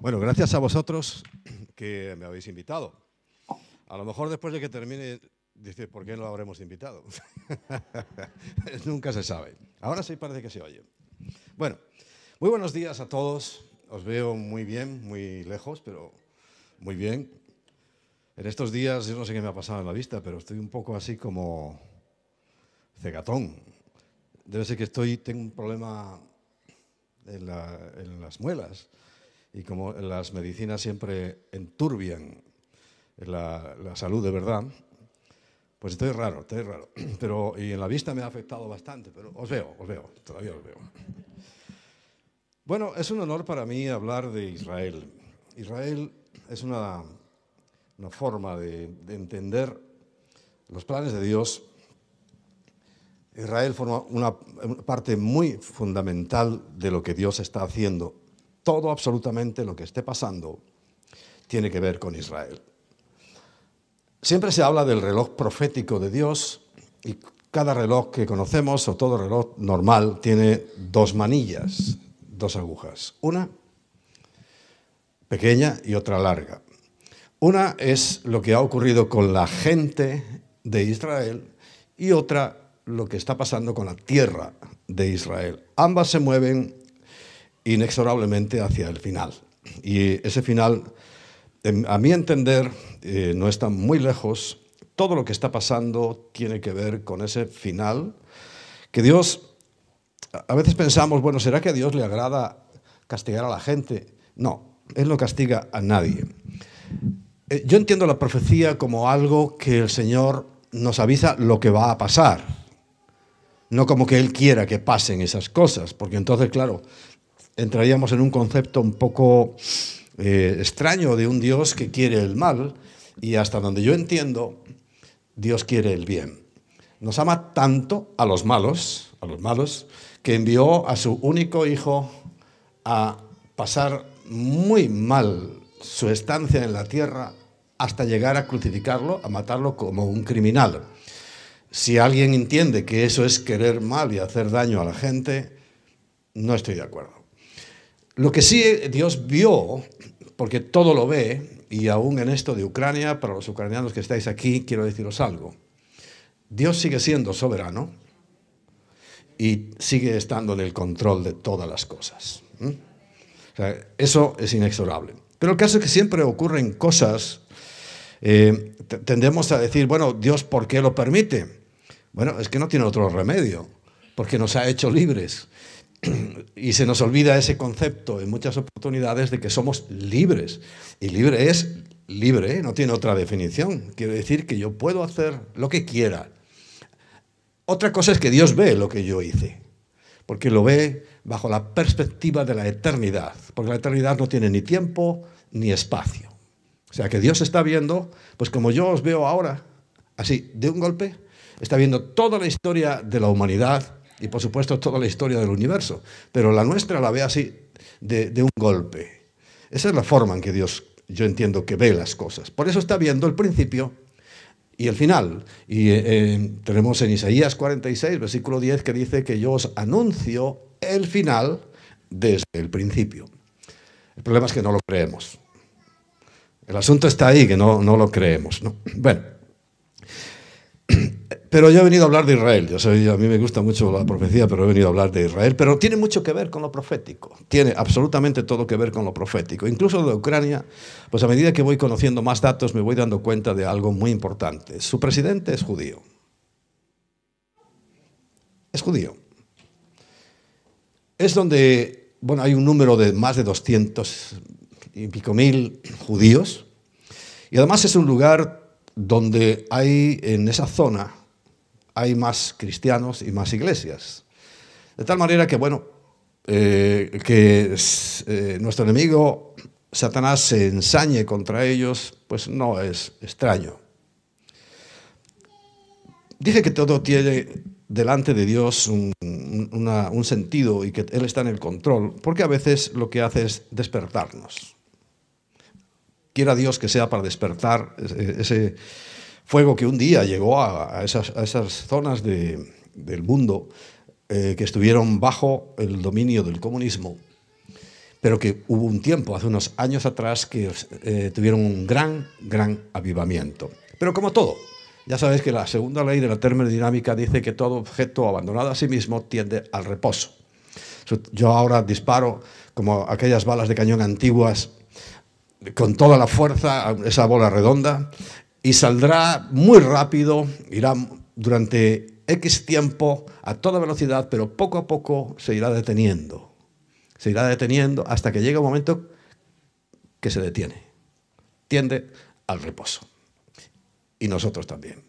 Bueno, gracias a vosotros que me habéis invitado. A lo mejor después de que termine, dice, ¿por qué no lo habremos invitado? Nunca se sabe. Ahora sí parece que se oye. Bueno, muy buenos días a todos. Os veo muy bien, muy lejos, pero muy bien. En estos días, yo no sé qué me ha pasado en la vista, pero estoy un poco así como cegatón. Debe ser que estoy, tengo un problema en, las muelas y como las medicinas siempre enturbian la, salud de verdad, pues estoy raro, estoy raro. Pero, y en la vista me ha afectado bastante, pero os veo, os veo, todavía os veo. Bueno, es un honor para mí hablar de Israel. Israel es una una forma de, entender los planes de Dios, Israel forma una, parte muy fundamental de lo que Dios está haciendo. Todo absolutamente lo que esté pasando tiene que ver con Israel. Siempre se habla del reloj profético de Dios y cada reloj que conocemos o todo reloj normal tiene dos manillas, dos agujas. Una pequeña y otra larga. Una es lo que ha ocurrido con la gente de Israel y otra lo que está pasando con la tierra de Israel. Ambas se mueven inexorablemente hacia el final. Y ese final, a mi entender, eh, no está muy lejos. Todo lo que está pasando tiene que ver con ese final que Dios, a veces pensamos, bueno, ¿será que a Dios le agrada castigar a la gente? No, Él no castiga a nadie. Eh, yo entiendo la profecía como algo que el Señor nos avisa lo que va a pasar, no como que Él quiera que pasen esas cosas, porque entonces, claro, entraríamos en un concepto un poco eh, extraño de un Dios que quiere el mal y hasta donde yo entiendo, Dios quiere el bien. Nos ama tanto a los malos, a los malos, que envió a su único hijo a pasar muy mal su estancia en la tierra hasta llegar a crucificarlo, a matarlo como un criminal. Si alguien entiende que eso es querer mal y hacer daño a la gente, no estoy de acuerdo. Lo que sí Dios vio, porque todo lo ve, y aún en esto de Ucrania, para los ucranianos que estáis aquí, quiero deciros algo. Dios sigue siendo soberano y sigue estando en el control de todas las cosas. eso es inexorable. Pero el caso es que siempre ocurren cosas eh, tendemos a decir, bueno, Dios, ¿por qué lo permite? Bueno, es que no tiene otro remedio, porque nos ha hecho libres. Y se nos olvida ese concepto en muchas oportunidades de que somos libres. Y libre es libre, no tiene otra definición. Quiere decir que yo puedo hacer lo que quiera. Otra cosa es que Dios ve lo que yo hice, porque lo ve bajo la perspectiva de la eternidad, porque la eternidad no tiene ni tiempo ni espacio. O sea que Dios está viendo, pues como yo os veo ahora, así, de un golpe, está viendo toda la historia de la humanidad y por supuesto toda la historia del universo, pero la nuestra la ve así, de, un golpe. Esa es la forma en que Dios, yo entiendo, que ve las cosas. Por eso está viendo el principio y el final. Y eh, eh, tenemos en Isaías 46, versículo 10, que dice que yo os anuncio el final desde el principio. El problema es que no lo creemos. El asunto está ahí, que no, lo creemos. Bueno, pero yo he venido a hablar de Israel. Yo a mí me gusta mucho la profecía, pero he venido a hablar de Israel. Pero tiene mucho que ver con lo profético. Tiene absolutamente todo que ver con lo profético. Incluso de Ucrania, pues a medida que voy conociendo más datos, me voy dando cuenta de algo muy importante. Su presidente es judío. Es judío. Es donde, bueno, hay un número de más de 200 y pico mil judíos. Y además es un lugar donde hay, en esa zona, hay más cristianos y más iglesias. De tal manera que, bueno, eh, que eh, nuestro enemigo Satanás se ensañe contra ellos, pues no es extraño. Dije que todo tiene delante de Dios un, un, sentido y que Él está en el control, porque a veces lo que hace es despertarnos. Quiera Dios que sea para despertar ese fuego que un día llegó a, esas, zonas del mundo eh, que estuvieron bajo el dominio del comunismo. pero que hubo un tiempo, hace unos años atrás, que eh, tuvieron un gran, gran avivamiento. Pero como todo, ya sabéis que la segunda ley de la termodinámica dice que todo objeto abandonado a sí mismo tiende al reposo. Yo ahora disparo como aquellas balas de cañón antiguas con toda la fuerza, esa bola redonda, y saldrá muy rápido, irá durante X tiempo a toda velocidad, pero poco a poco se irá deteniendo. Se irá deteniendo hasta que llega un momento que se detiene. Tiende al reposo. Y nosotros también.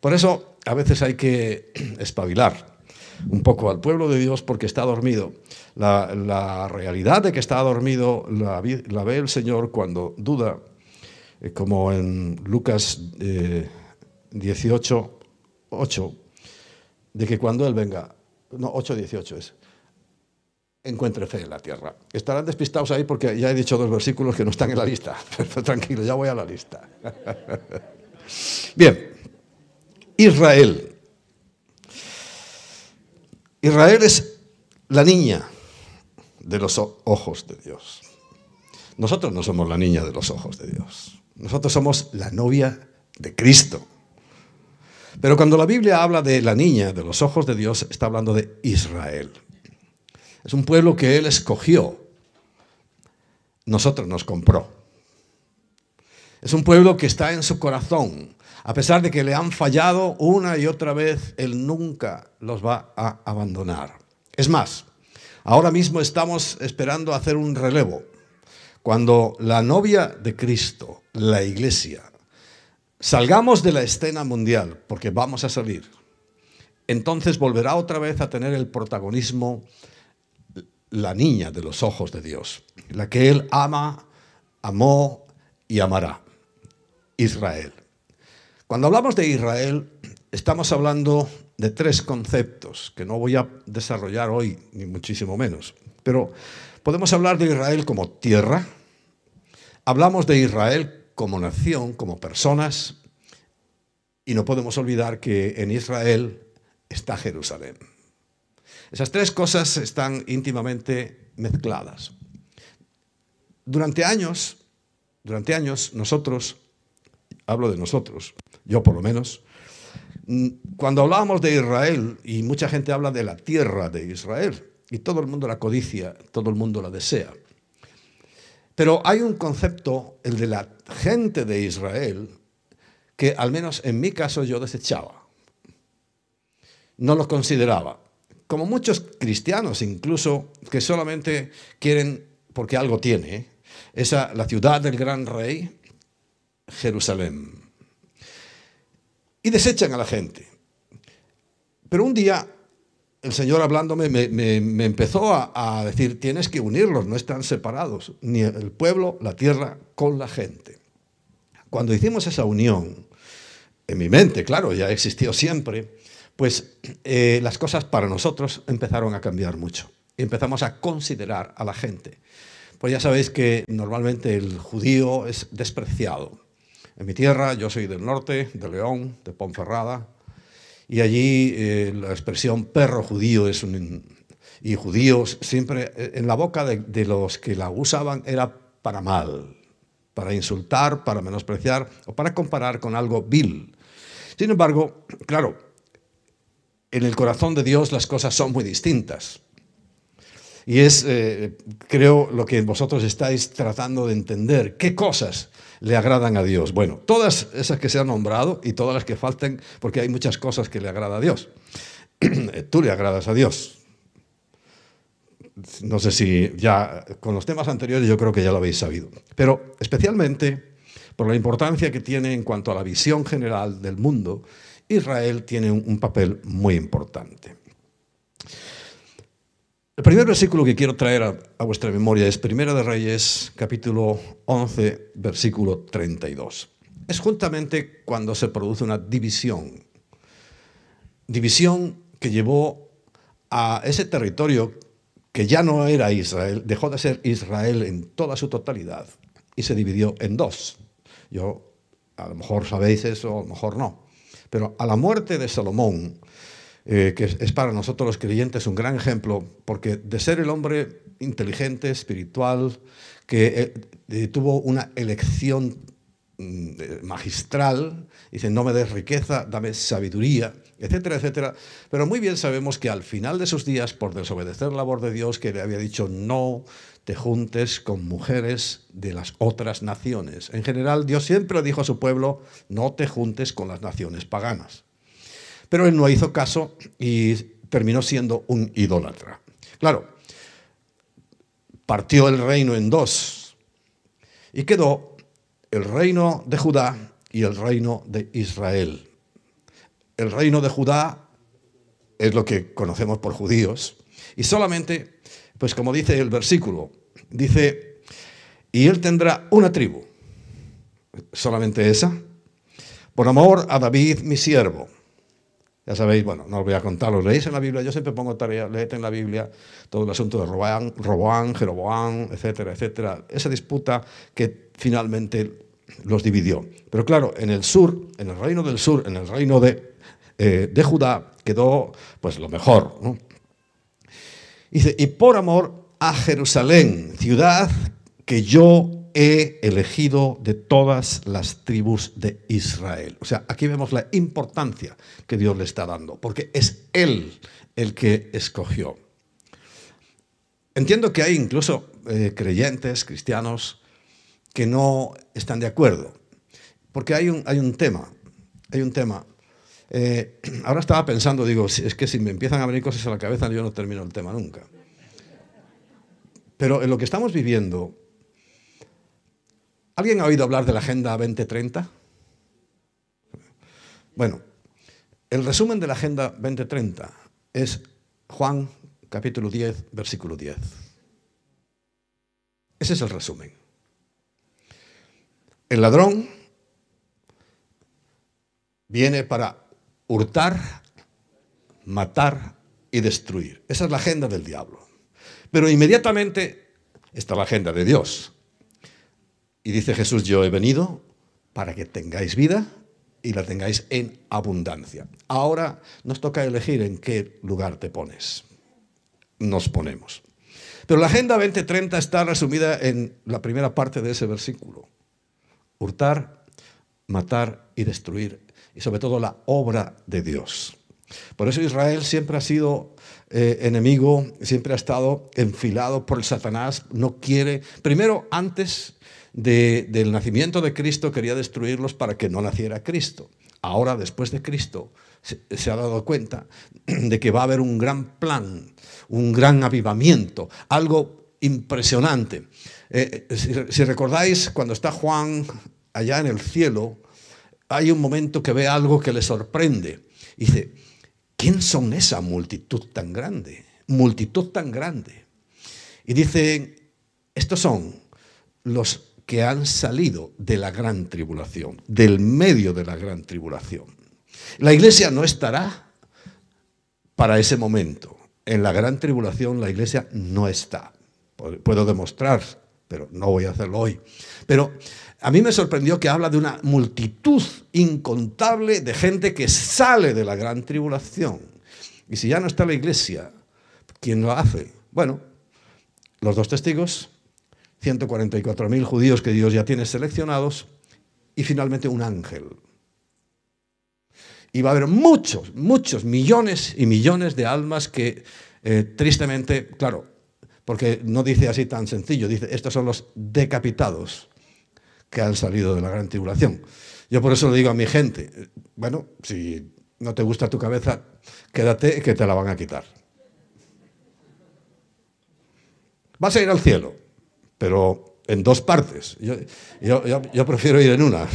Por eso a veces hay que espabilar un poco al pueblo de Dios porque está dormido. La, realidad de que está dormido la, ve el Señor cuando duda, como en Lucas 18, eh, 8, de que cuando Él venga, no, 8, 18 es, encuentre fe en la tierra. Estarán despistados ahí porque ya he dicho dos versículos que no están en la lista. Pero tranquilo, ya voy a la lista. Bien, Israel. Israel es la niña de los ojos de Dios. Nosotros no somos la niña de los ojos de Dios. Nosotros somos la novia de Cristo. Pero cuando la Biblia habla de la niña de los ojos de Dios, está hablando de Israel. Es un pueblo que Él escogió. Nosotros nos compró. Es un pueblo que está en su corazón. A pesar de que le han fallado una y otra vez, Él nunca los va a abandonar. Es más, Ahora mismo estamos esperando hacer un relevo. Cuando la novia de Cristo, la iglesia, salgamos de la escena mundial, porque vamos a salir, entonces volverá otra vez a tener el protagonismo la niña de los ojos de Dios, la que Él ama, amó y amará, Israel. Cuando hablamos de Israel, estamos hablando de tres conceptos que no voy a desarrollar hoy, ni muchísimo menos. Pero podemos hablar de Israel como tierra, hablamos de Israel como nación, como personas, y no podemos olvidar que en Israel está Jerusalén. Esas tres cosas están íntimamente mezcladas. Durante años, durante años nosotros, hablo de nosotros, yo por lo menos, cuando hablábamos de Israel, y mucha gente habla de la tierra de Israel, y todo el mundo la codicia, todo el mundo la desea. Pero hay un concepto, el de la gente de Israel, que al menos en mi caso yo desechaba. No lo consideraba. Como muchos cristianos incluso, que solamente quieren, porque algo tiene, esa, la ciudad del gran rey, Jerusalén y desechan a la gente. Pero un día el Señor hablándome me, empezó a, decir, tienes que unirlos, no están separados, ni el pueblo, la tierra, con la gente. Cuando hicimos esa unión, en mi mente, claro, ya existió siempre, pues eh, las cosas para nosotros empezaron a cambiar mucho. Empezamos a considerar a la gente. Pues ya sabéis que normalmente el judío es despreciado. En mi tierra, yo soy del norte, de León, de Ponferrada, y allí eh, la expresión perro judío un... Y judíos siempre eh, en la boca de, los que la usaban era para mal, para insultar, para menospreciar o para comparar con algo vil. Sin embargo, claro, en el corazón de Dios las cosas son muy distintas. Y es, eh, creo, lo que vosotros estáis tratando de entender. ¿Qué cosas le agradan a Dios? Bueno, todas esas que se han nombrado y todas las que falten, porque hay muchas cosas que le agrada a Dios. Tú le agradas a Dios. No sé si ya con los temas anteriores yo creo que ya lo habéis sabido. Pero especialmente por la importancia que tiene en cuanto a la visión general del mundo, Israel tiene un papel muy importante. El primer versículo que quiero traer a, vuestra memoria es Primera de Reyes, capítulo 11, versículo 32. Es juntamente cuando se produce una división. División que llevó a ese territorio que ya no era Israel, dejó de ser Israel en toda su totalidad y se dividió en dos. Yo, a lo mejor sabéis eso, a lo mejor no. Pero a la muerte de Salomón, eh, que es para nosotros los creyentes un gran ejemplo, porque de ser el hombre inteligente, espiritual, que eh, eh, tuvo una elección mm, magistral, dice, no me des riqueza, dame sabiduría, etcétera, etcétera. Pero muy bien sabemos que al final de sus días, por desobedecer la voz de Dios, que le había dicho, no te juntes con mujeres de las otras naciones. En general, Dios siempre dijo a su pueblo, no te juntes con las naciones paganas. Pero él no hizo caso y terminó siendo un idólatra. Claro, partió el reino en dos y quedó el reino de Judá y el reino de Israel. El reino de Judá es lo que conocemos por judíos y solamente, pues como dice el versículo, dice, y él tendrá una tribu, solamente esa, por amor a David mi siervo ya sabéis, bueno, no os voy a contar, lo leéis en la Biblia, yo siempre pongo tarea, leed en la Biblia todo el asunto de Roboán, Roboán, Jeroboán, etcétera, etcétera. Esa disputa que finalmente los dividió. Pero claro, en el sur, en el reino del sur, en el reino de, eh, de Judá, quedó pues lo mejor. Dice, y por amor a Jerusalén, ciudad que yo he elegido de todas las tribus de Israel. O sea, aquí vemos la importancia que Dios le está dando, porque es Él el que escogió. Entiendo que hay incluso eh, creyentes, cristianos, que no están de acuerdo, porque hay un, hay un tema, hay un tema. Eh, ahora estaba pensando, digo, es que si me empiezan a venir cosas a la cabeza, yo no termino el tema nunca. Pero en lo que estamos viviendo, ¿Alguien ha oído hablar de la Agenda 2030? Bueno, el resumen de la Agenda 2030 es Juan capítulo 10, versículo 10. Ese es el resumen. El ladrón viene para hurtar, matar y destruir. Esa es la agenda del diablo. Pero inmediatamente está la agenda de Dios. Y dice Jesús, yo he venido para que tengáis vida y la tengáis en abundancia. Ahora nos toca elegir en qué lugar te pones. Nos ponemos. Pero la Agenda 2030 está resumida en la primera parte de ese versículo. Hurtar, matar y destruir. Y sobre todo la obra de Dios. Por eso Israel siempre ha sido eh, enemigo, siempre ha estado enfilado por el Satanás. No quiere, primero, antes del nacimiento de Cristo quería destruirlos para que no naciera Cristo. Ahora, después de Cristo, se, ha dado cuenta de que va a haber un gran plan, un gran avivamiento, algo impresionante. Eh, si, si recordáis, cuando está Juan allá en el cielo, hay un momento que ve algo que le sorprende. Dice, ¿quién son esa multitud tan grande? Multitud tan grande. Y dice, estos son los que han salido de la gran tribulación, del medio de la gran tribulación. La iglesia no estará para ese momento. En la gran tribulación la iglesia no está. Puedo demostrar, pero no voy a hacerlo hoy. Pero a mí me sorprendió que habla de una multitud incontable de gente que sale de la gran tribulación. Y si ya no está la iglesia, ¿quién lo hace? Bueno, los dos testigos 144.000 judíos que Dios ya tiene seleccionados y finalmente un ángel. Y va a haber muchos, muchos, millones y millones de almas que eh, tristemente, claro, porque no dice así tan sencillo, dice, estos son los decapitados que han salido de la gran tribulación. Yo por eso le digo a mi gente, bueno, si no te gusta tu cabeza, quédate que te la van a quitar. Vas a ir al cielo, pero en dos partes. Yo, prefiero ir en una.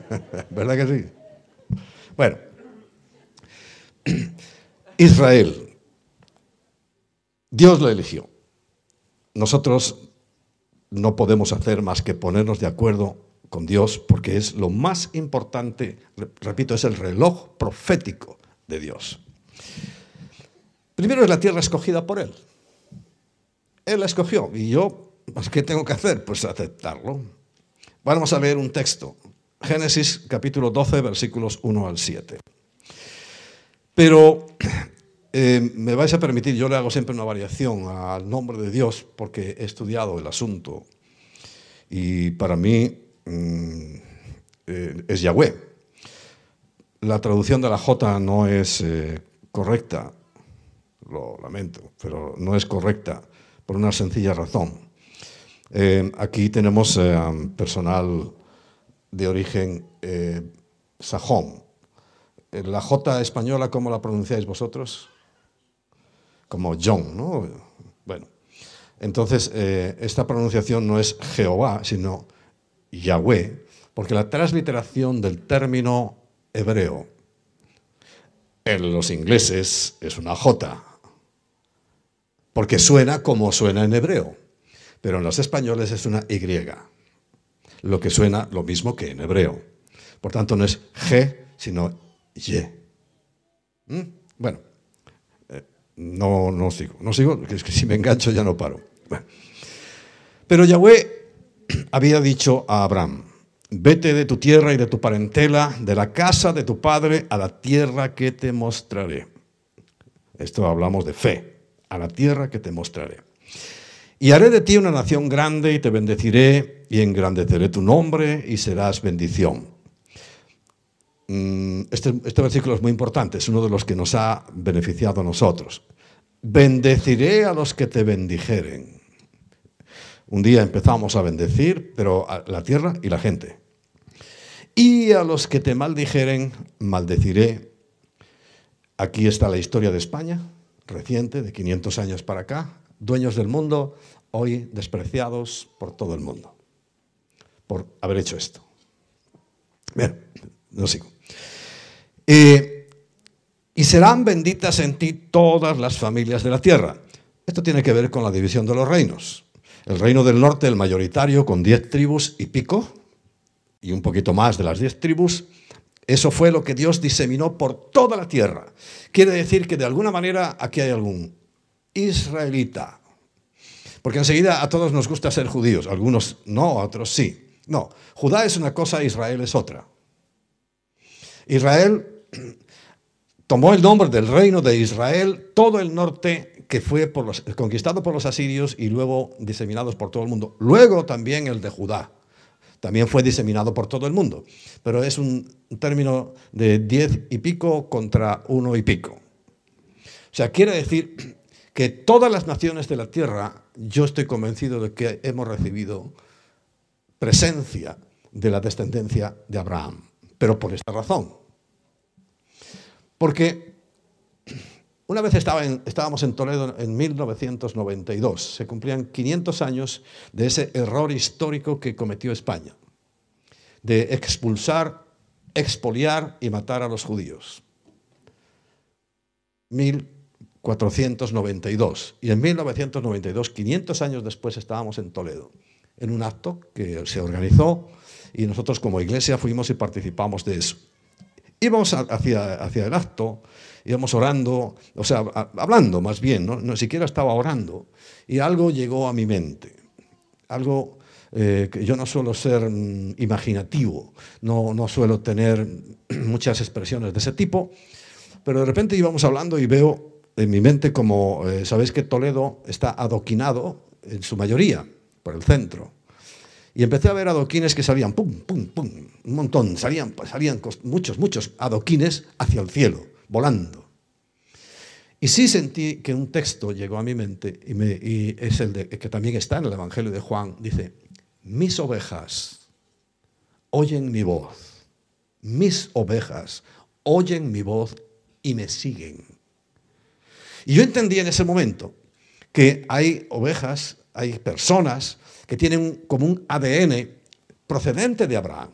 ¿Verdad que sí? Bueno, Israel. Dios lo eligió. Nosotros no podemos hacer más que ponernos de acuerdo con Dios porque es lo más importante, repito, es el reloj profético de Dios. Primero es la tierra escogida por Él. Él la escogió y yo pues, ¿Qué tengo que hacer? Pues aceptarlo. Vamos a leer un texto. Génesis capítulo 12, versículos 1 al 7. Pero Eh, me vais a permitir, yo le hago siempre una variación al nombre de Dios porque he estudiado el asunto y para mí mm, eh, es Yahweh. La traducción de la J no es eh, correcta, lo lamento, pero no es correcta por una sencilla razón. Aquí tenemos personal de origen sajón. La J española, ¿cómo la pronunciáis vosotros? como John, ¿no? Bueno, entonces eh, esta pronunciación no es Jehová, sino Yahweh, porque la transliteración del término hebreo en los ingleses es una J, porque suena como suena en hebreo, pero en los españoles es una Y, lo que suena lo mismo que en hebreo. Por tanto, no es G, sino Y. ¿Mm? Bueno, no, no sigo, no sigo, es que si me engancho ya no paro. Pero Yahweh había dicho a Abraham, vete de tu tierra y de tu parentela, de la casa de tu padre, a la tierra que te mostraré. Esto hablamos de fe, a la tierra que te mostraré. Y haré de ti una nación grande y te bendeciré y engrandeceré tu nombre y serás bendición. Mm, este, este, versículo es muy importante, es uno de los que nos ha beneficiado a nosotros. Bendeciré a los que te bendijeren. Un día empezamos a bendecir, pero a la tierra y la gente. Y a los que te maldijeren, maldeciré. Aquí está la historia de España, reciente, de 500 años para acá. Dueños del mundo, hoy despreciados por todo el mundo, por haber hecho esto. Bien, no sigo. Eh, y serán benditas en ti todas las familias de la tierra. Esto tiene que ver con la división de los reinos. El reino del norte, el mayoritario, con diez tribus y pico, y un poquito más de las diez tribus, eso fue lo que Dios diseminó por toda la tierra. Quiere decir que de alguna manera aquí hay algún israelita. Porque enseguida a todos nos gusta ser judíos, algunos no, otros sí. No, Judá es una cosa, Israel es otra. Israel tomó el nombre del reino de Israel, todo el norte que fue conquistado por los asirios y luego diseminados por todo el mundo. Luego también el de Judá, también fue diseminado por todo el mundo, pero es un término de diez y pico contra uno y pico. O sea, quiere decir que todas las naciones de la tierra, yo estoy convencido de que hemos recibido presencia de la descendencia de Abraham, pero por esta razón. Porque una vez estábamos en Toledo en 1992, se cumplían 500 años de ese error histórico que cometió España, de expulsar, expoliar y matar a los judíos. 1492. Y en 1992, 500 años después, estábamos en Toledo, en un acto que se organizó y nosotros como iglesia fuimos y participamos de eso. Íbamos hacia, hacia el acto, íbamos orando, o sea, hablando más bien, ¿no? no siquiera estaba orando, y algo llegó a mi mente, algo eh, que yo no suelo ser mm, imaginativo, no, no suelo tener muchas expresiones de ese tipo, pero de repente íbamos hablando y veo en mi mente como, eh, sabéis que Toledo está adoquinado en su mayoría por el centro. Y empecé a ver adoquines que salían, pum, pum, pum, un montón, salían, salían muchos, muchos adoquines hacia el cielo, volando. Y sí sentí que un texto llegó a mi mente, y, es el de, que también está en el Evangelio de Juan, dice, mis ovejas oyen mi voz, mis ovejas oyen mi voz y me siguen. Y yo entendí en ese momento que hay ovejas, hay personas que tienen como un ADN procedente de Abraham,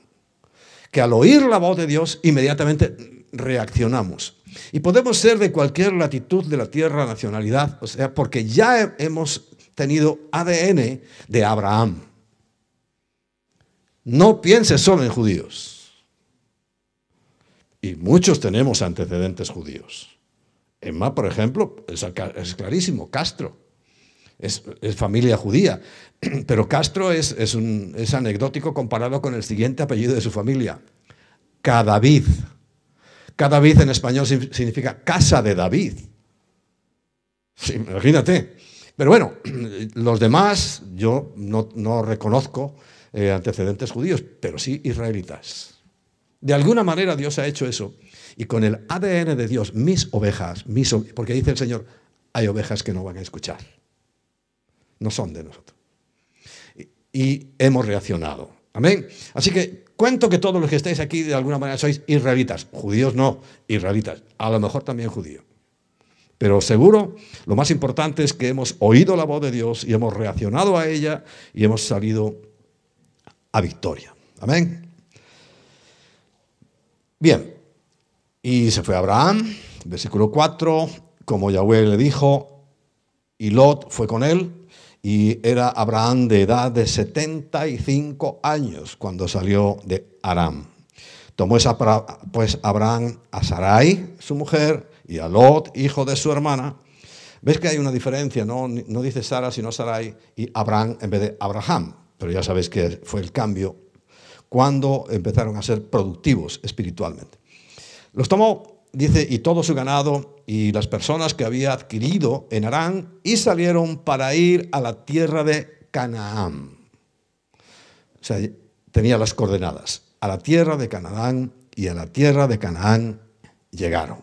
que al oír la voz de Dios inmediatamente reaccionamos. Y podemos ser de cualquier latitud de la tierra, nacionalidad, o sea, porque ya hemos tenido ADN de Abraham. No pienses solo en judíos. Y muchos tenemos antecedentes judíos. Emma, por ejemplo, es, clarísimo, Castro es, familia judía. Pero Castro es, es, anecdótico comparado con el siguiente apellido de su familia, Cadavid. Cadavid en español significa casa de David. Imagínate. Pero bueno, los demás yo no, reconozco eh, antecedentes judíos, pero sí israelitas. De alguna manera Dios ha hecho eso. Y con el ADN de Dios, mis ovejas, mis porque dice el Señor, hay ovejas que no van a escuchar. No son de nosotros. y hemos reaccionado. Amén. Así que cuento que todos los que estáis aquí de alguna manera sois israelitas. Judíos no, israelitas. A lo mejor también judíos. Pero seguro, lo más importante es que hemos oído la voz de Dios y hemos reaccionado a ella y hemos salido a victoria. Amén. Bien, y se fue Abraham, versículo 4, como Yahweh le dijo, y Lot fue con él, y era Abraham de edad de 75 años cuando salió de Aram. Tomó esa, pues Abraham a Sarai, su mujer, y a Lot, hijo de su hermana. ¿Ves que hay una diferencia? No, no dice Sara, sino Sarai, y Abraham en vez de Abraham. Pero ya sabéis que fue el cambio cuando empezaron a ser productivos espiritualmente. Los tomó, dice, y todo su ganado y las personas que había adquirido en Arán y salieron para ir a la tierra de Canaán. O sea, tenía las coordenadas. A la tierra de Canaán y a la tierra de Canaán llegaron.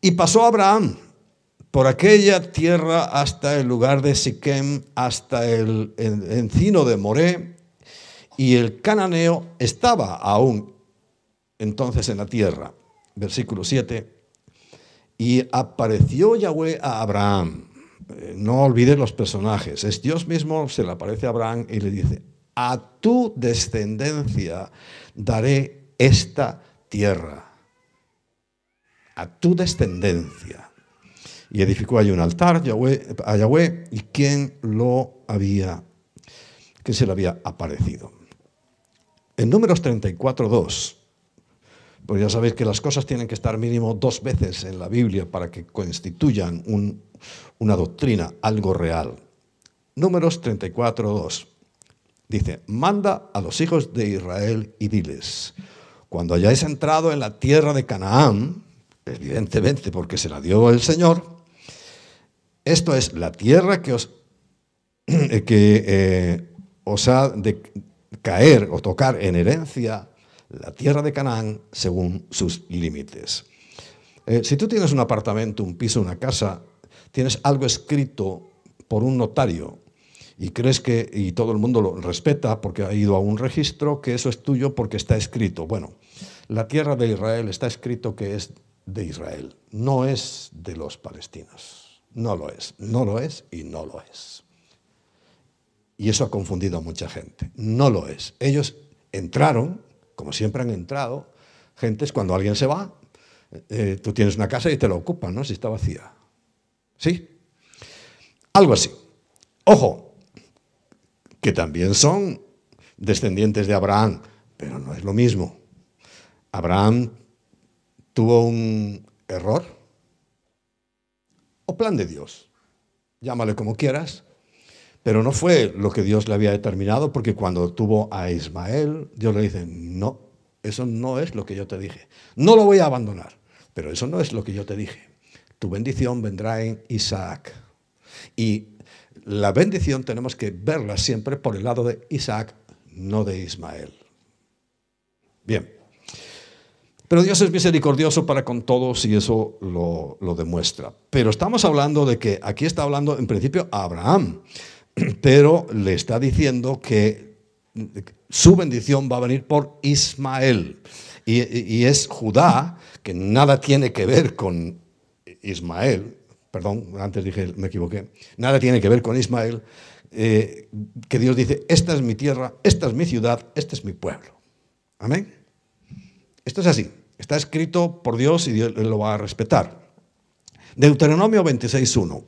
Y pasó Abraham por aquella tierra hasta el lugar de Siquem, hasta el encino de Moré, y el cananeo estaba aún entonces en la tierra. Versículo 7. Y apareció Yahweh a Abraham. Eh, no olvides los personajes. Es Dios mismo, se le aparece a Abraham y le dice, a tu descendencia daré esta tierra a tu descendencia. Y edificó allí un altar a Yahweh y quién lo había, que se le había aparecido. En números 34, 2, pues ya sabéis que las cosas tienen que estar mínimo dos veces en la Biblia para que constituyan una doctrina, algo real. Números 34, 2. Dice, manda a los hijos de Israel y diles, cuando hayáis entrado en la tierra de Canaán, evidentemente porque se la dio el Señor. Esto es la tierra que os, que, eh, os ha de caer o tocar en herencia, la tierra de Canaán según sus límites. Eh, si tú tienes un apartamento, un piso, una casa, tienes algo escrito por un notario y crees que, y todo el mundo lo respeta porque ha ido a un registro, que eso es tuyo porque está escrito. Bueno, la tierra de Israel está escrito que es de Israel, no es de los palestinos. No lo es, no lo es y no lo es. Y eso ha confundido a mucha gente. No lo es. Ellos entraron, como siempre han entrado, gentes cuando alguien se va, eh, tú tienes una casa y te la ocupan, ¿no? Si está vacía. ¿Sí? Algo así. Ojo, que también son descendientes de Abraham, pero no es lo mismo. Abraham tuvo un error o plan de Dios. Llámale como quieras, pero no fue lo que Dios le había determinado, porque cuando tuvo a Ismael, Dios le dice, no, eso no es lo que yo te dije. No lo voy a abandonar, pero eso no es lo que yo te dije. Tu bendición vendrá en Isaac. Y la bendición tenemos que verla siempre por el lado de Isaac, no de Ismael. Bien. Pero Dios es misericordioso para con todos y eso lo, demuestra. Pero estamos hablando de que aquí está hablando en principio a Abraham, pero le está diciendo que su bendición va a venir por Ismael. Y, es Judá, que nada tiene que ver con Ismael, perdón, antes dije, me equivoqué, nada tiene que ver con Ismael, eh, que Dios dice, esta es mi tierra, esta es mi ciudad, este es mi pueblo. Amén. Esto es así, está escrito por Dios y Dios lo va a respetar. Deuteronomio 26.1.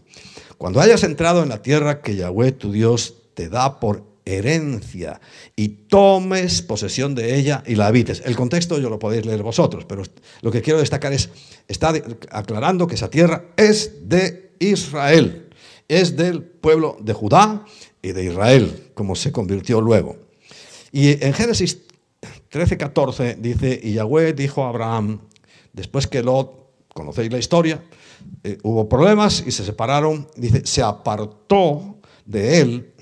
Cuando hayas entrado en la tierra que Yahweh tu Dios te da por herencia y tomes posesión de ella y la habites. El contexto yo lo podéis leer vosotros, pero lo que quiero destacar es, está aclarando que esa tierra es de Israel, es del pueblo de Judá y de Israel, como se convirtió luego. Y en Génesis 13, 14 dice, y Yahweh dijo a Abraham, después que Lot conocéis la historia, eh, hubo problemas y se separaron, dice, se apartó de él,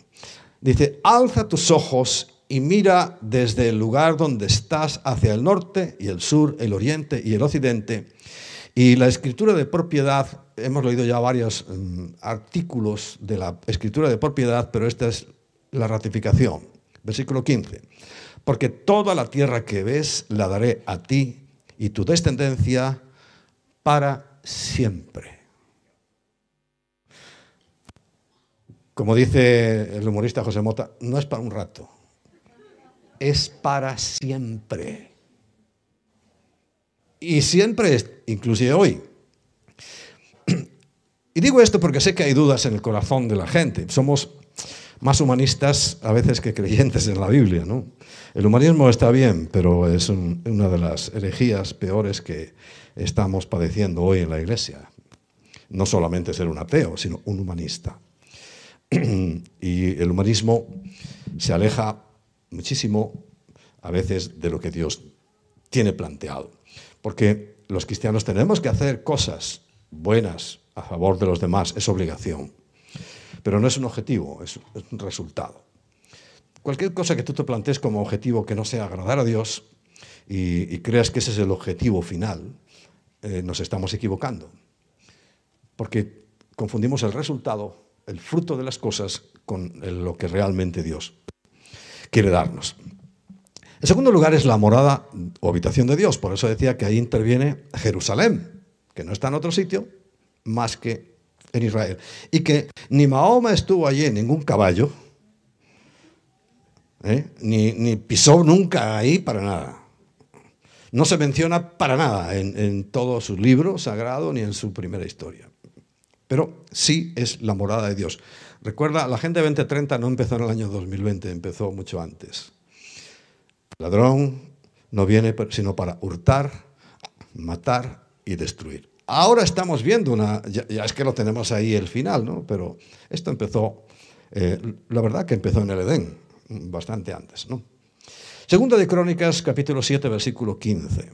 dice, alza tus ojos y mira desde el lugar donde estás hacia el norte y el sur, el oriente y el occidente. Y la escritura de propiedad, hemos leído ya varios mm, artículos de la escritura de propiedad, pero esta es la ratificación. Versículo 15. Porque toda la tierra que ves la daré a ti y tu descendencia para siempre. Como dice el humorista José Mota, no es para un rato, es para siempre. Y siempre es, inclusive hoy. Y digo esto porque sé que hay dudas en el corazón de la gente. Somos más humanistas a veces que creyentes en la Biblia. ¿no? El humanismo está bien, pero es una de las herejías peores que estamos padeciendo hoy en la iglesia. No solamente ser un ateo, sino un humanista. y el humanismo se aleja muchísimo a veces de lo que Dios tiene planteado. Porque los cristianos tenemos que hacer cosas buenas a favor de los demás, es obligación. Pero no es un objetivo, es un resultado. Cualquier cosa que tú te plantees como objetivo que no sea agradar a Dios y, creas que ese es el objetivo final, eh, nos estamos equivocando. Porque confundimos el resultado, el fruto de las cosas, con lo que realmente Dios quiere darnos. En segundo lugar es la morada o habitación de Dios. Por eso decía que ahí interviene Jerusalén, que no está en otro sitio más que en Israel. Y que ni Mahoma estuvo allí en ningún caballo, ¿eh? ni, pisó nunca ahí para nada. No se menciona para nada en, en todo su libro sagrado ni en su primera historia. Pero sí es la morada de Dios. Recuerda, la gente 2030 no empezó en el año 2020, empezó mucho antes. ladrón no viene sino para hurtar, matar y destruir. Ahora estamos viendo una, ya, es que lo tenemos ahí el final, ¿no? Pero esto empezó, eh, la verdad que empezó en el Edén, bastante antes, ¿no? Segunda de Crónicas, capítulo 7, versículo 15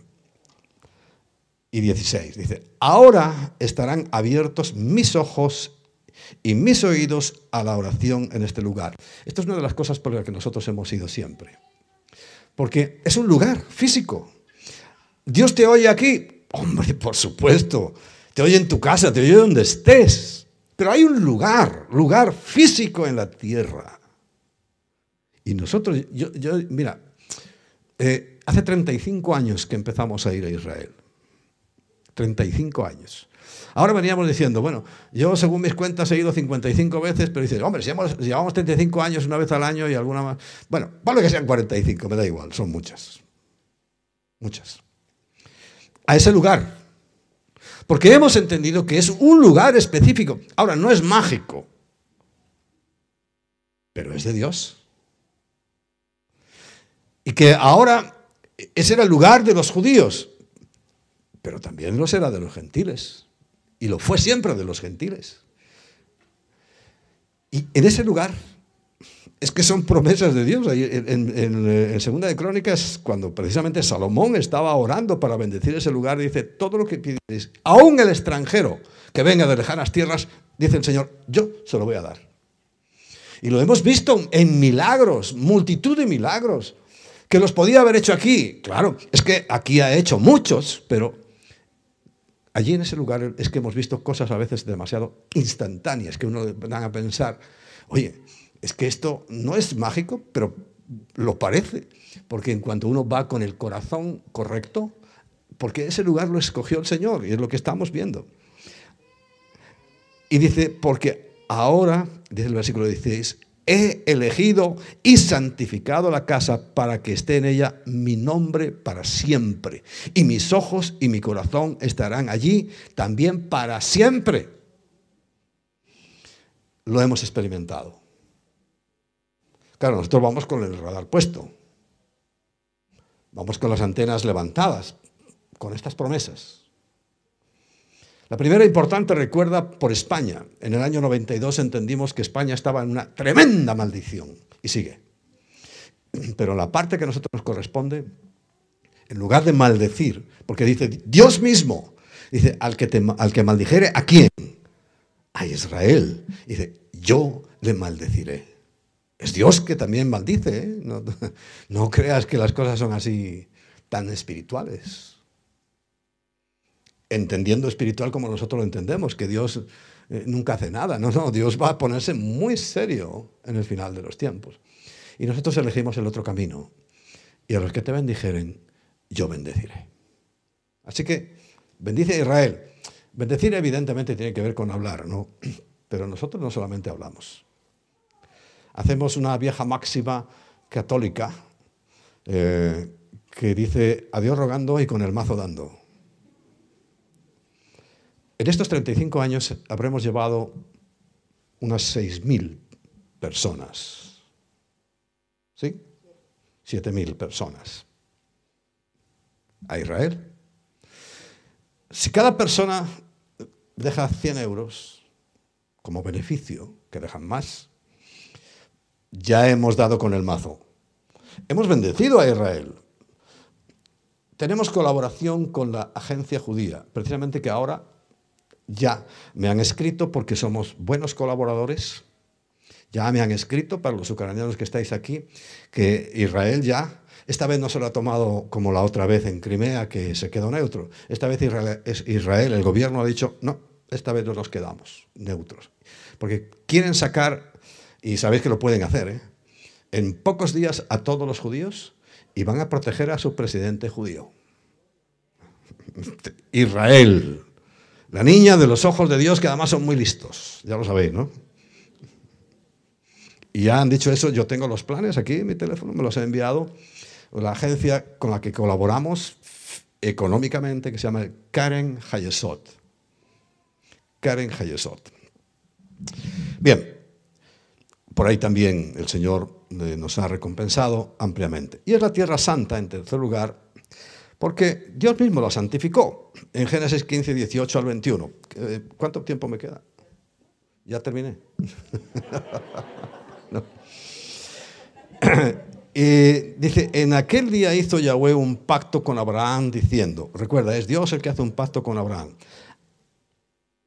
y 16. Dice, ahora estarán abiertos mis ojos y mis oídos a la oración en este lugar. Esto es una de las cosas por las que nosotros hemos ido siempre. Porque es un lugar físico. Dios te oye aquí, Hombre, por supuesto. Te oye en tu casa, te oye donde estés. Pero hay un lugar, lugar físico en la tierra. Y nosotros, yo, mira, eh, hace 35 años que empezamos a ir a Israel. 35 años. Ahora veníamos diciendo, bueno, yo según mis cuentas he ido 55 veces, pero dices, hombre, si llevamos 35 años una vez al año y alguna más. Bueno, vale que sean 45, me da igual, son muchas. Muchas a ese lugar. Porque hemos entendido que es un lugar específico. Ahora, no es mágico, pero es de Dios. Y que ahora ese era el lugar de los judíos, pero también lo será de los gentiles. Y lo fue siempre de los gentiles. Y en ese lugar es que son promesas de Dios. En, en, Segunda de Crónicas, cuando precisamente Salomón estaba orando para bendecir ese lugar, dice, todo lo que pides, aún el extranjero que venga de lejanas tierras, dice el Señor, yo se lo voy a dar. Y lo hemos visto en milagros, multitud de milagros, que los podía haber hecho aquí. Claro, es que aquí ha hecho muchos, pero allí en ese lugar es que hemos visto cosas a veces demasiado instantáneas, que uno van a pensar, oye, es que esto no es mágico, pero lo parece, porque en cuanto uno va con el corazón correcto, porque ese lugar lo escogió el Señor y es lo que estamos viendo. Y dice, porque ahora, dice el versículo 16, he elegido y santificado la casa para que esté en ella mi nombre para siempre. Y mis ojos y mi corazón estarán allí también para siempre. Lo hemos experimentado. Claro, nosotros vamos con el radar puesto. Vamos con las antenas levantadas, con estas promesas. La primera importante recuerda por España. En el año 92 entendimos que España estaba en una tremenda maldición. Y sigue. Pero la parte que a nosotros nos corresponde, en lugar de maldecir, porque dice, Dios mismo Dice, al que, te, al que maldijere, ¿a quién? A Israel. Dice, yo le maldeciré. Es Dios que también maldice. ¿eh? No, no creas que las cosas son así tan espirituales. Entendiendo espiritual como nosotros lo entendemos, que Dios eh, nunca hace nada. No, no, Dios va a ponerse muy serio en el final de los tiempos. Y nosotros elegimos el otro camino. Y a los que te bendijeren, yo bendeciré. Así que bendice a Israel. Bendecir evidentemente tiene que ver con hablar, ¿no? Pero nosotros no solamente hablamos. Hacemos una vieja máxima católica eh, que dice a Dios rogando y con el mazo dando. En estos 35 años habremos llevado unas 6.000 personas. ¿Sí? 7.000 personas a Israel. Si cada persona deja 100 euros como beneficio, que dejan más, ya hemos dado con el mazo. Hemos bendecido a Israel. Tenemos colaboración con la agencia judía, precisamente que ahora ya me han escrito porque somos buenos colaboradores. Ya me han escrito para los ucranianos que estáis aquí que Israel ya esta vez no se lo ha tomado como la otra vez en Crimea, que se quedó neutro. Esta vez Israel, Israel, el gobierno ha dicho, no, esta vez no nos quedamos neutros. Porque quieren sacar, y sabéis que lo pueden hacer, ¿eh? en pocos días a todos los judíos y van a proteger a su presidente judío. Israel, la niña de los ojos de Dios, que además son muy listos, ya lo sabéis, ¿no? Y ya han dicho eso, yo tengo los planes aquí en mi teléfono, me los he enviado la agencia con la que colaboramos económicamente, que se llama Karen Hayesot. Karen Hayesot. Bien, por ahí también el Señor eh, nos ha recompensado ampliamente. Y es la tierra santa, en tercer lugar, porque Dios mismo la santificó en Génesis 15, 18 al 21. Eh, ¿Cuánto tiempo me queda? Ya terminé. Y dice, en aquel día hizo Yahweh un pacto con Abraham diciendo, recuerda, es Dios el que hace un pacto con Abraham.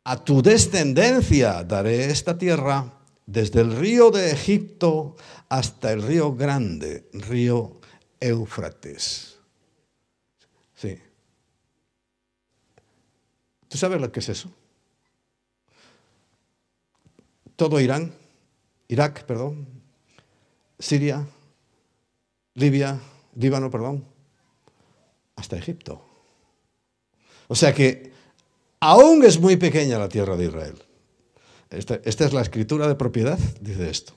A tu descendencia daré esta tierra desde el río de Egipto hasta el río grande, río Éufrates. Sí. ¿Tú sabes lo que es eso? Todo Irán, Irak, perdón, Siria, Libia, Líbano, perdón, hasta Egipto. O sea que aún es muy pequeña la tierra de Israel. Esta, es la escritura de propiedad, dice esto.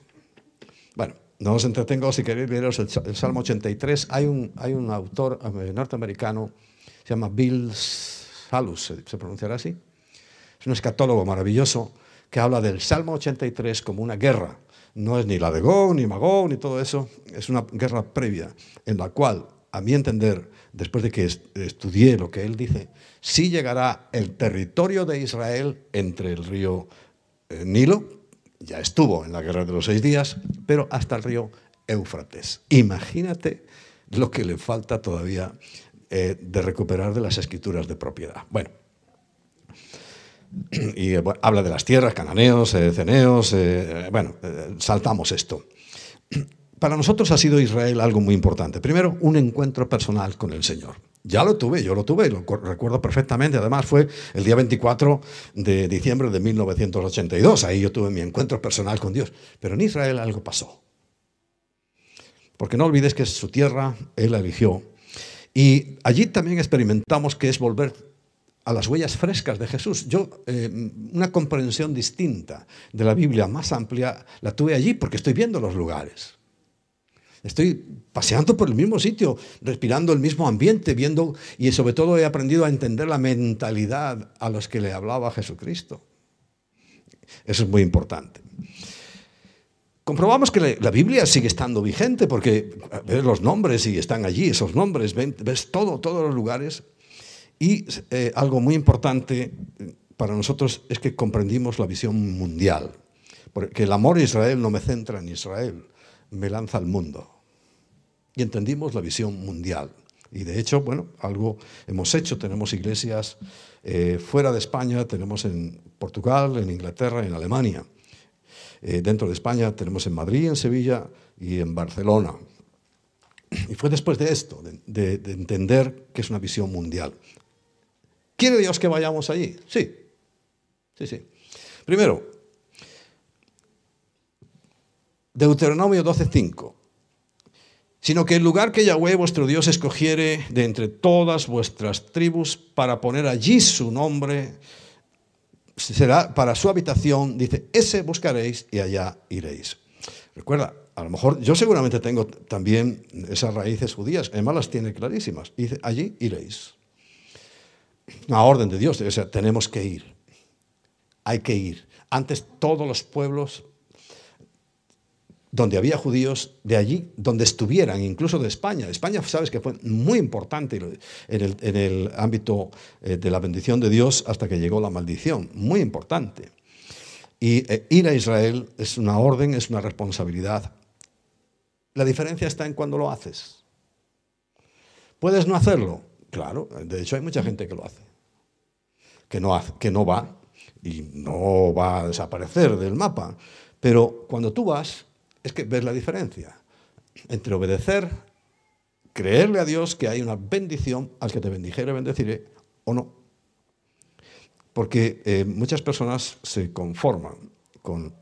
Bueno, no os entretengo, si queréis leeros el, Salmo 83. Hay un, hay un autor eh, norteamericano, se llama Bill Salus, se pronunciará así. Es un escatólogo maravilloso que habla del Salmo 83 como una guerra no es ni la de Gog, ni Magog, ni todo eso, es una guerra previa en la cual, a mi entender, después de que estudié lo que él dice, sí llegará el territorio de Israel entre el río Nilo, ya estuvo en la guerra de los seis días, pero hasta el río Éufrates. Imagínate lo que le falta todavía eh, de recuperar de las escrituras de propiedad. Bueno, y habla de las tierras, cananeos, eh, ceneos, eh, bueno, eh, saltamos esto. Para nosotros ha sido Israel algo muy importante. Primero, un encuentro personal con el Señor. Ya lo tuve, yo lo tuve, lo recuerdo perfectamente. Además, fue el día 24 de diciembre de 1982. Ahí yo tuve mi encuentro personal con Dios. Pero en Israel algo pasó. Porque no olvides que es su tierra, Él la eligió. Y allí también experimentamos que es volver a las huellas frescas de Jesús. Yo, eh, una comprensión distinta de la Biblia más amplia, la tuve allí porque estoy viendo los lugares. Estoy paseando por el mismo sitio, respirando el mismo ambiente, viendo y sobre todo he aprendido a entender la mentalidad a los que le hablaba Jesucristo. Eso es muy importante. Comprobamos que la Biblia sigue estando vigente porque ves los nombres y están allí, esos nombres, ves todo, todos los lugares y eh, algo muy importante para nosotros es que comprendimos la visión mundial, porque el amor a Israel no me centra en Israel, me lanza al mundo. Y entendimos la visión mundial. Y de hecho, bueno, algo hemos hecho. Tenemos iglesias eh, fuera de España, tenemos en Portugal, en Inglaterra, en Alemania. Eh, dentro de España tenemos en Madrid, en Sevilla y en Barcelona. Y fue después de esto, de, de entender que es una visión mundial. ¿Quiere Dios que vayamos allí? Sí, sí, sí. Primero, Deuteronomio 12:5 sino que el lugar que Yahweh vuestro Dios escogiere de entre todas vuestras tribus para poner allí su nombre, será para su habitación, dice, ese buscaréis y allá iréis. Recuerda, a lo mejor yo seguramente tengo también esas raíces judías, además las tiene clarísimas. Dice, allí iréis. Una orden de Dios, o sea, tenemos que ir. Hay que ir. Antes todos los pueblos donde había judíos de allí, donde estuvieran, incluso de España. España, sabes que fue muy importante en el, ámbito eh, de la bendición de Dios hasta que llegó la maldición, muy importante. Y eh, ir a Israel es una orden, es una responsabilidad. La diferencia está en cuando lo haces. ¿Puedes no hacerlo? Claro, de hecho hay mucha gente que lo hace, que no, hace, que no va y no va a desaparecer del mapa. Pero cuando tú vas, es que ves la diferencia entre obedecer, creerle a Dios que hay una bendición, al que te bendijere, bendeciré, o no. Porque eh, muchas personas se conforman con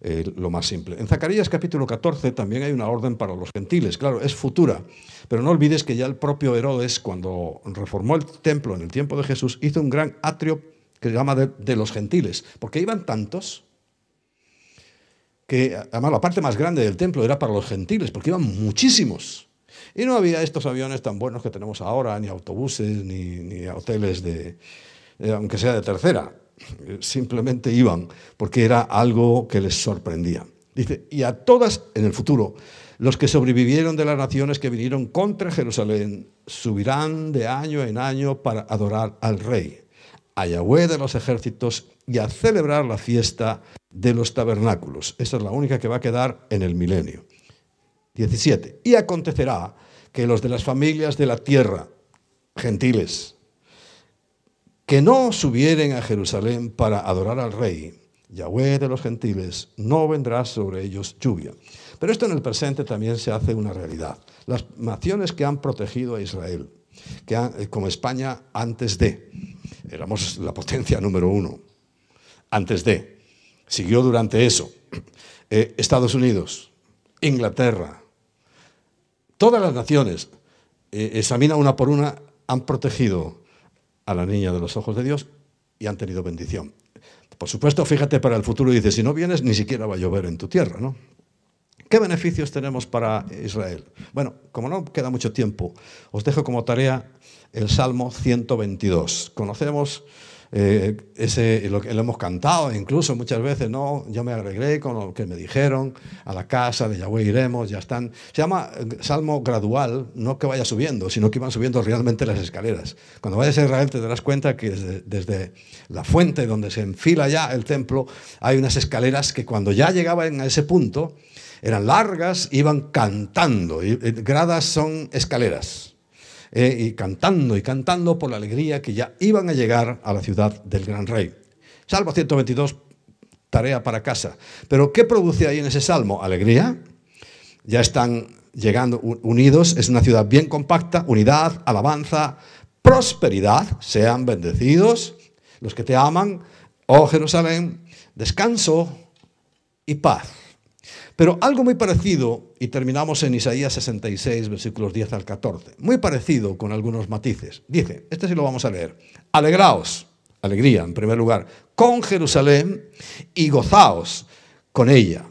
eh, lo más simple. En Zacarías capítulo 14 también hay una orden para los gentiles, claro, es futura, pero no olvides que ya el propio Herodes, cuando reformó el templo en el tiempo de Jesús, hizo un gran atrio que se llama de los gentiles, porque iban tantos que además la parte más grande del templo era para los gentiles, porque iban muchísimos. Y no había estos aviones tan buenos que tenemos ahora, ni autobuses, ni, hoteles de, eh, aunque sea de tercera. Simplemente iban porque era algo que les sorprendía. Dice, y a todas en el futuro, los que sobrevivieron de las naciones que vinieron contra Jerusalén, subirán de año en año para adorar al rey, a Yahweh de los ejércitos y a celebrar la fiesta de los tabernáculos. Esa es la única que va a quedar en el milenio. 17. Y acontecerá que los de las familias de la tierra, gentiles, que no subieren a Jerusalén para adorar al rey, Yahweh de los gentiles, no vendrá sobre ellos lluvia. Pero esto en el presente también se hace una realidad. Las naciones que han protegido a Israel, que eh, como España antes de, éramos la potencia número uno, antes de, Siguió durante eso. Eh, Estados Unidos, Inglaterra, todas las naciones, eh, examina una por una, han protegido a la niña de los ojos de Dios y han tenido bendición. Por supuesto, fíjate para el futuro, dice, si no vienes, ni siquiera va a llover en tu tierra, ¿no? ¿Qué beneficios tenemos para Israel? Bueno, como no queda mucho tiempo, os dejo como tarea el Salmo 122. Conocemos eh, ese, lo, lo hemos cantado incluso muchas veces, no, yo me agregué con lo que me dijeron, a la casa de Yahweh iremos, ya están. Se llama eh, salmo gradual, no que vaya subiendo, sino que van subiendo realmente las escaleras. Cuando vayas a Israel te darás cuenta que desde, desde la fuente donde se enfila ya el templo, hay unas escaleras que cuando ya llegaban a ese punto, eran largas, iban cantando. Y eh, gradas son escaleras. Eh, y cantando y cantando por la alegría que ya iban a llegar a la ciudad del gran rey. Salmo 122, tarea para casa. Pero ¿qué produce ahí en ese salmo? Alegría. Ya están llegando unidos, es una ciudad bien compacta, unidad, alabanza, prosperidad, sean bendecidos los que te aman, oh Jerusalén, descanso y paz. Pero algo muy parecido, y terminamos en Isaías 66, versículos 10 al 14, muy parecido con algunos matices. Dice, este sí lo vamos a leer, alegraos, alegría en primer lugar, con Jerusalén y gozaos con ella.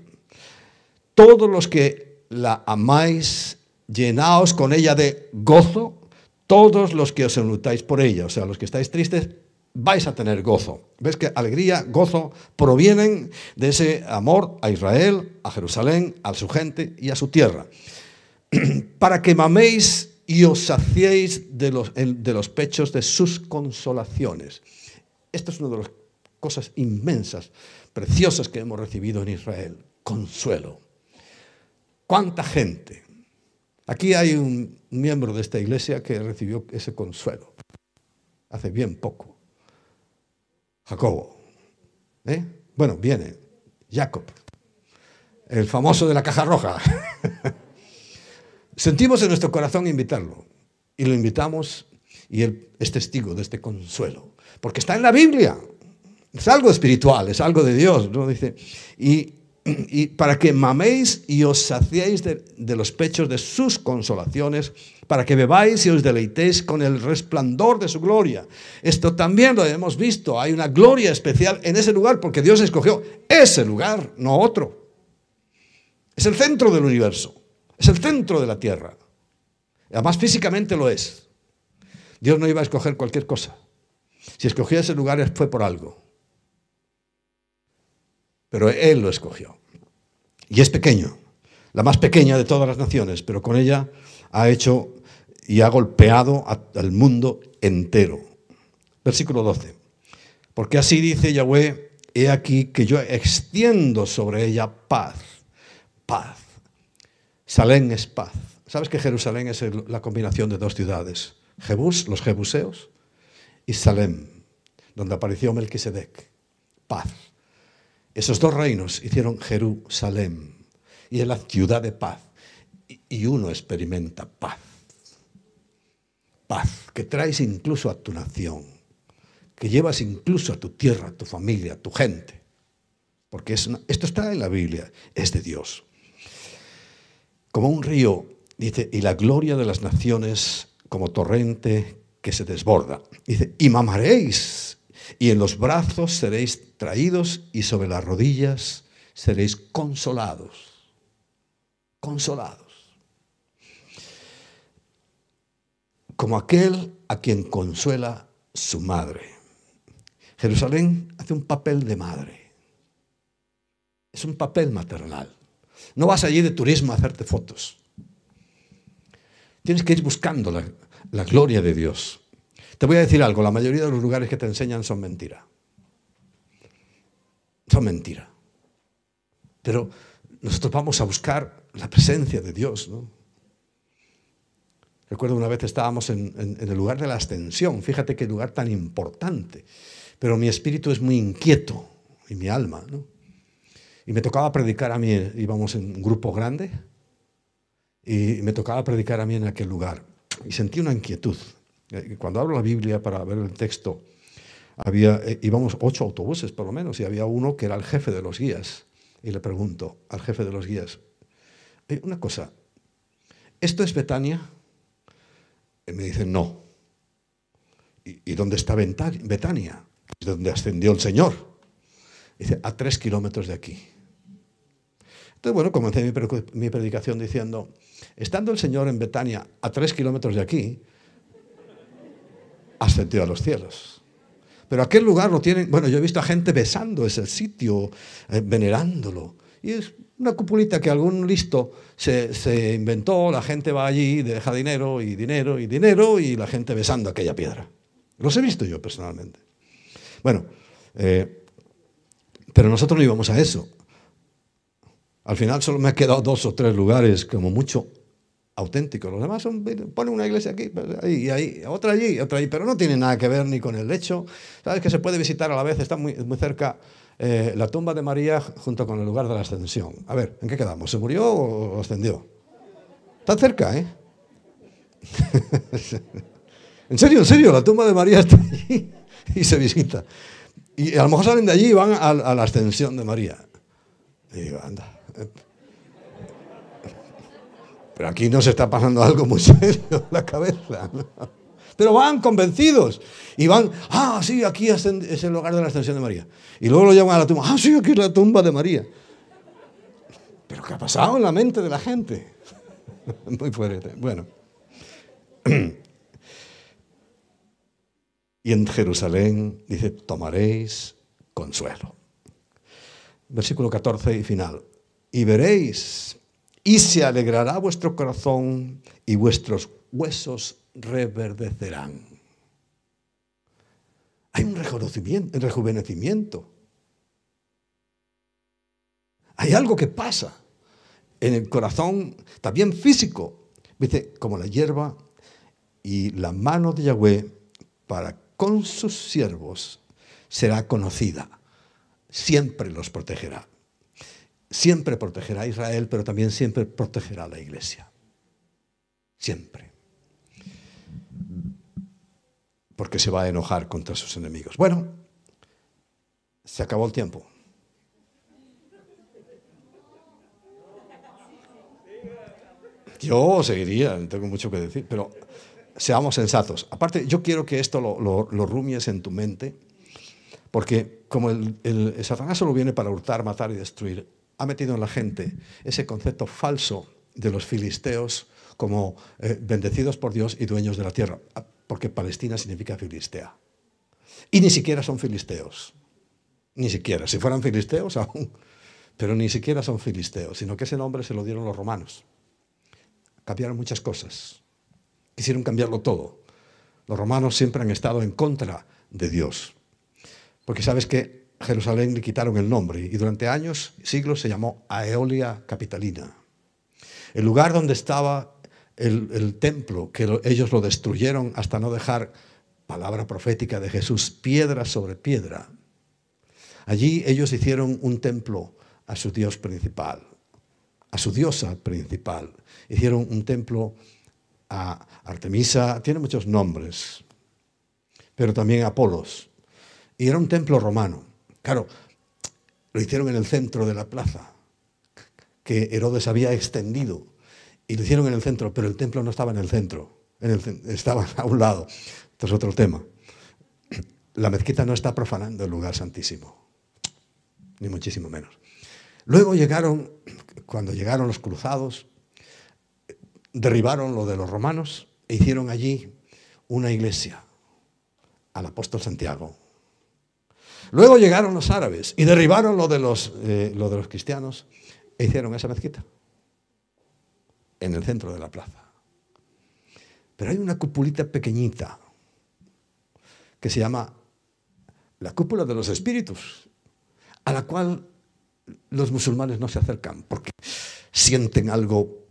Todos los que la amáis, llenaos con ella de gozo, todos los que os enlutáis por ella, o sea, los que estáis tristes, vais a tener gozo. ¿Ves que alegría, gozo provienen de ese amor a Israel, a Jerusalén, a su gente y a su tierra? Para que maméis y os saciéis de los, de los pechos de sus consolaciones. Esto es una de las cosas inmensas, preciosas que hemos recibido en Israel. Consuelo. ¿Cuánta gente Aquí hay un miembro de esta iglesia que recibió ese consuelo hace bien poco. Jacobo. ¿eh? Bueno, viene. Jacob. El famoso de la caja roja. Sentimos en nuestro corazón invitarlo. Y lo invitamos y él es testigo de este consuelo. Porque está en la Biblia. Es algo espiritual, es algo de Dios. ¿no? Dice, y y para que maméis y os saciéis de, los pechos de sus consolaciones, para que bebáis y os deleitéis con el resplandor de su gloria. Esto también lo hemos visto, hay una gloria especial en ese lugar porque Dios escogió ese lugar, no otro. Es el centro del universo, es el centro de la tierra. Además físicamente lo es. Dios no iba a escoger cualquier cosa. Si escogió ese lugar fue por algo pero Él lo escogió. Y es pequeño, la más pequeña de todas las naciones, pero con ella ha hecho y ha golpeado al mundo entero. Versículo 12. Porque así dice Yahweh, he aquí que yo extiendo sobre ella paz, paz. Salén es paz. ¿Sabes que Jerusalén es la combinación de dos ciudades? Jebús, los jebuseos, y Salem, donde apareció Melquisedec. Paz. Esos dos reinos hicieron Jerusalén y es la ciudad de paz. Y uno experimenta paz. Que traes incluso a tu nación, que llevas incluso a tu tierra, a tu familia, a tu gente. Porque esto está en la Biblia, es de Dios. Como un río, dice, y la gloria de las naciones como torrente que se desborda. Dice, y mamaréis y en los brazos seréis traídos y sobre las rodillas seréis consolados. Consolados. Como aquel a quien consuela su madre. Jerusalén hace un papel de madre. Es un papel maternal. No vas allí de turismo a hacerte fotos. Tienes que ir buscando la, gloria de Dios. Te voy a decir algo, la mayoría de los lugares que te enseñan son mentira. Son mentira. Pero nosotros vamos a buscar la presencia de Dios. Recuerdo una vez estábamos en, el lugar de la ascensión, fíjate qué lugar tan importante, pero mi espíritu es muy inquieto y mi alma. Y me tocaba predicar a mí, íbamos en un grupo grande, y me tocaba predicar a mí en aquel lugar. Y sentí una inquietud. Eh, cuando abro la Biblia para ver el texto, había, eh, íbamos ocho autobuses por lo menos, y había uno que era el jefe de los guías. Y le pregunto al jefe de los guías, eh, una cosa, ¿esto es Betania? Y me dice, no. ¿Y, dónde está Betania? Es donde ascendió el Señor. Dice, a tres kilómetros de aquí. Entonces, bueno, comencé mi predicación diciendo, estando el Señor en Betania a tres kilómetros de aquí, ascendió a los cielos. Pero aquel lugar lo tienen, bueno, yo he visto a gente besando ese sitio, eh, venerándolo. Y es una cupulita que algún listo se, inventó, la gente va allí, deja dinero y dinero y dinero y la gente besando aquella piedra. Los he visto yo personalmente. Bueno, eh, pero nosotros no íbamos a eso. Al final solo me ha quedado dos o tres lugares, como mucho, auténticos. Los demás son, ponen una iglesia aquí, pues, y ahí, otra allí, otra allí, pero no tiene nada que ver ni con el hecho. Sabes que se puede visitar a la vez, está muy, muy cerca eh, la tumba de María junto con el lugar de la ascensión. A ver, ¿en qué quedamos? ¿Se murió o ascendió? Está cerca, ¿eh? en serio, en serio, la tumba de María está allí y se visita. Y a lo mejor salen de allí y van a, a la ascensión de María. Y digo, anda. Pero aquí no se está pasando algo muy serio en la cabeza. Pero van convencidos y van, ah, sí, aquí es el lugar de la ascensión de María. Y luego lo llaman a la tumba, ah, sí, aquí es la tumba de María. Pero ¿qué ha pasado en la mente de la gente? Muy fuerte. Bueno. Y en Jerusalén dice, tomaréis consuelo. Versículo 14 y final. Y veréis y se alegrará vuestro corazón y vuestros huesos reverdecerán. Hay un rejuvenecimiento. Hay algo que pasa en el corazón, también físico. Dice, como la hierba y la mano de Yahweh para con sus siervos será conocida. Siempre los protegerá. Siempre protegerá a Israel, pero también siempre protegerá a la iglesia. Siempre. Porque se va a enojar contra sus enemigos. Bueno, se acabó el tiempo. Yo seguiría, tengo mucho que decir, pero seamos sensatos. Aparte, yo quiero que esto lo, rumies en tu mente, porque como el, Satanás solo viene para hurtar, matar y destruir, ha metido en la gente ese concepto falso de los filisteos como eh, bendecidos por Dios y dueños de la tierra, porque Palestina significa filistea. Y ni siquiera son filisteos, ni siquiera. Si fueran filisteos aún, pero ni siquiera son filisteos, sino que ese nombre se lo dieron los romanos cambiaron muchas cosas. Quisieron cambiarlo todo. Los romanos siempre han estado en contra de Dios. Porque sabes que Jerusalén le quitaron el nombre y durante años, siglos, se llamó Aeolia Capitalina. El lugar donde estaba el, templo, que ellos lo destruyeron hasta no dejar palabra profética de Jesús, piedra sobre piedra. Allí ellos hicieron un templo a su Dios principal, a su diosa principal hicieron un templo a Artemisa, tiene muchos nombres, pero también a Apolos. Y era un templo romano. Claro, lo hicieron en el centro de la plaza, que Herodes había extendido. Y lo hicieron en el centro, pero el templo no estaba en el centro, estaba a un lado. Esto es otro tema. La mezquita no está profanando el lugar santísimo, ni muchísimo menos. Luego llegaron, cuando llegaron los cruzados, derribaron lo de los romanos e hicieron allí una iglesia al apóstol Santiago. Luego llegaron los árabes y derribaron lo de los, eh, lo de los cristianos e hicieron esa mezquita en el centro de la plaza. Pero hay una cupulita pequeñita que se llama la cúpula de los espíritus, a la cual los musulmanes no se acercan porque sienten algo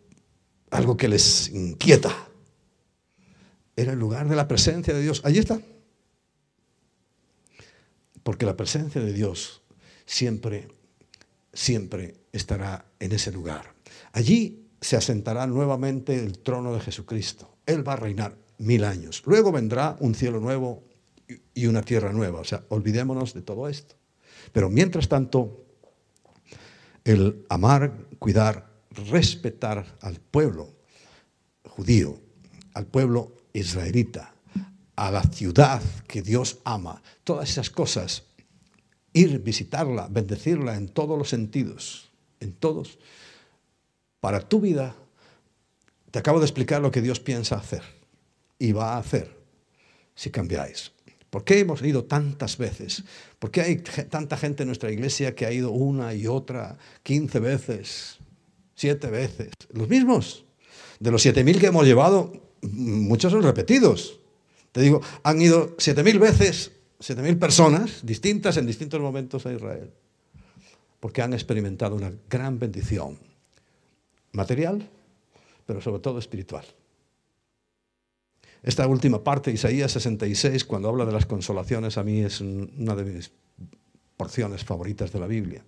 algo que les inquieta. Era el lugar de la presencia de Dios. Allí está. Porque la presencia de Dios siempre, siempre estará en ese lugar. Allí se asentará nuevamente el trono de Jesucristo. Él va a reinar mil años. Luego vendrá un cielo nuevo y una tierra nueva. O sea, olvidémonos de todo esto. Pero mientras tanto, el amar, cuidar, respetar al pueblo judío, al pueblo israelita, a la ciudad que Dios ama, todas esas cosas, ir, visitarla, bendecirla en todos los sentidos, en todos, para tu vida, te acabo de explicar lo que Dios piensa hacer y va a hacer si cambiáis. ¿Por qué hemos ido tantas veces? ¿Por qué hay tanta gente en nuestra iglesia que ha ido una y otra, quince veces, siete veces? Los mismos. De los 7.000 que hemos llevado, muchos son repetidos. Te digo, han ido 7.000 veces, 7.000 personas distintas en distintos momentos a Israel, porque han experimentado una gran bendición material, pero sobre todo espiritual. Esta última parte, Isaías 66, cuando habla de las consolaciones, a mí es una de mis porciones favoritas de la Biblia.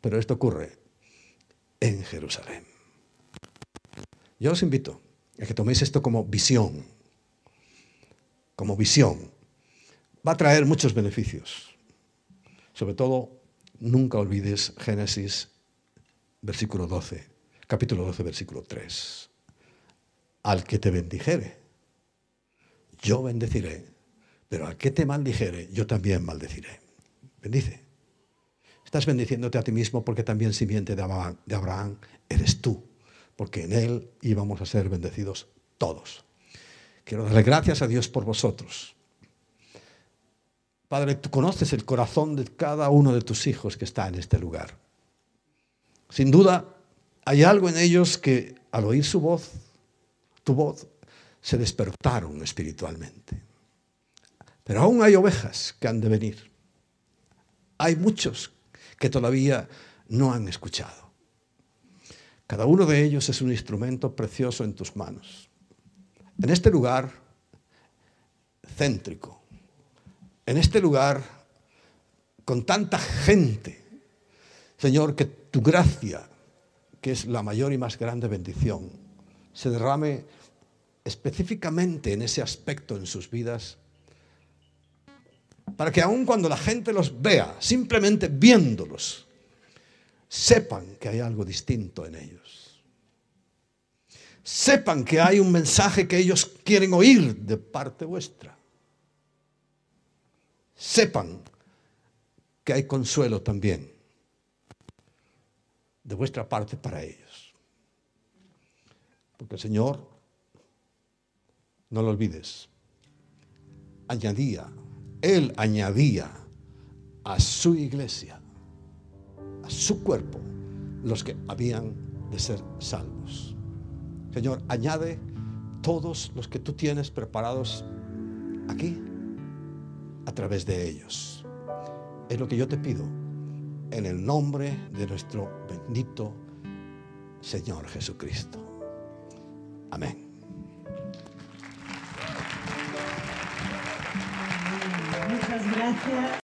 Pero esto ocurre en Jerusalén. Yo os invito a que toméis esto como visión, como visión. Va a traer muchos beneficios. Sobre todo, nunca olvides Génesis, versículo 12, capítulo 12, versículo 3. Al que te bendijere, yo bendeciré, pero al que te maldijere, yo también maldeciré. Bendice. Estás bendiciéndote a ti mismo porque también simiente de Abraham eres tú porque en Él íbamos a ser bendecidos todos. Quiero darle gracias a Dios por vosotros. Padre, tú conoces el corazón de cada uno de tus hijos que está en este lugar. Sin duda, hay algo en ellos que al oír su voz, tu voz, se despertaron espiritualmente. Pero aún hay ovejas que han de venir. Hay muchos que todavía no han escuchado. Cada uno de ellos es un instrumento precioso en tus manos. En este lugar céntrico, en este lugar con tanta gente, Señor, que tu gracia, que es la mayor y más grande bendición, se derrame específicamente en ese aspecto en sus vidas, para que aun cuando la gente los vea, simplemente viéndolos, sepan que hay algo distinto en ellos. Sepan que hay un mensaje que ellos quieren oír de parte vuestra. Sepan que hay consuelo también de vuestra parte para ellos. Porque el Señor, no lo olvides, añadía, Él añadía a su iglesia a su cuerpo los que habían de ser salvos. Señor, añade todos los que tú tienes preparados aquí a través de ellos. Es lo que yo te pido en el nombre de nuestro bendito Señor Jesucristo. Amén. Muchas gracias.